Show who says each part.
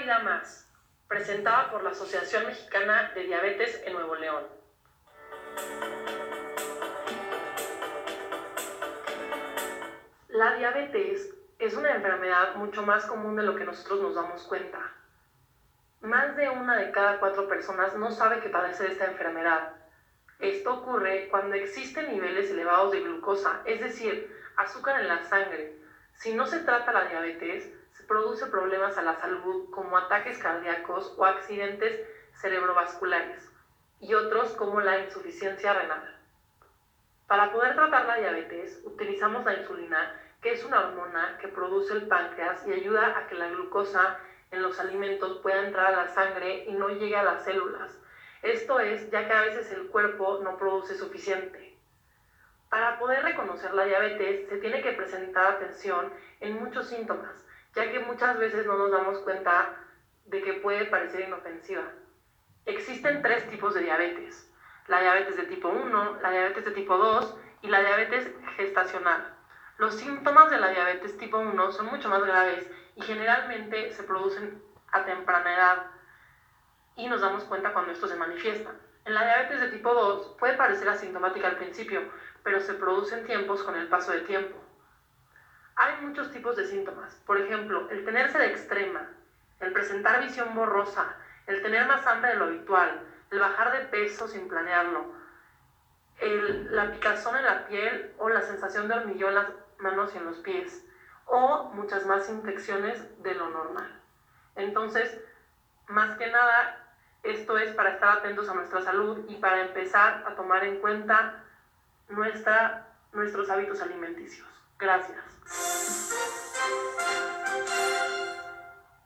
Speaker 1: vida más, presentada por la Asociación Mexicana de Diabetes en Nuevo León. La diabetes es una enfermedad mucho más común de lo que nosotros nos damos cuenta. Más de una de cada cuatro personas no sabe que padece esta enfermedad. Esto ocurre cuando existen niveles elevados de glucosa, es decir, azúcar en la sangre. Si no se trata la diabetes, produce problemas a la salud como ataques cardíacos o accidentes cerebrovasculares y otros como la insuficiencia renal. Para poder tratar la diabetes, utilizamos la insulina, que es una hormona que produce el páncreas y ayuda a que la glucosa en los alimentos pueda entrar a la sangre y no llegue a las células. Esto es ya que a veces el cuerpo no produce suficiente. Para poder reconocer la diabetes se tiene que presentar atención en muchos síntomas, ya que muchas veces no nos damos cuenta de que puede parecer inofensiva. Existen tres tipos de diabetes. La diabetes de tipo 1, la diabetes de tipo 2 y la diabetes gestacional. Los síntomas de la diabetes tipo 1 son mucho más graves y generalmente se producen a temprana edad y nos damos cuenta cuando esto se manifiesta. En la diabetes de tipo 2 puede parecer asintomática al principio, pero se producen tiempos con el paso del tiempo. Muchos tipos de síntomas, por ejemplo, el tener sed extrema, el presentar visión borrosa, el tener más hambre de lo habitual, el bajar de peso sin planearlo, el, la picazón en la piel o la sensación de hormigueo en las manos y en los pies, o muchas más infecciones de lo normal. Entonces, más que nada, esto es para estar atentos a nuestra salud y para empezar a tomar en cuenta nuestra, nuestros hábitos alimenticios. Gracias.